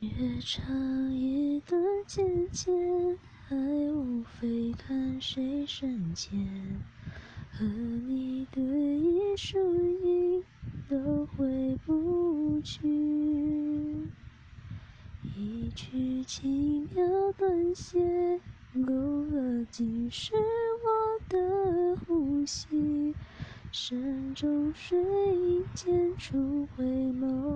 越长一段渐渐，爱无非看谁深浅。和你对弈输赢都回不去，一曲轻描淡写，勾勒尽是我的呼吸。山中水影间，初回眸。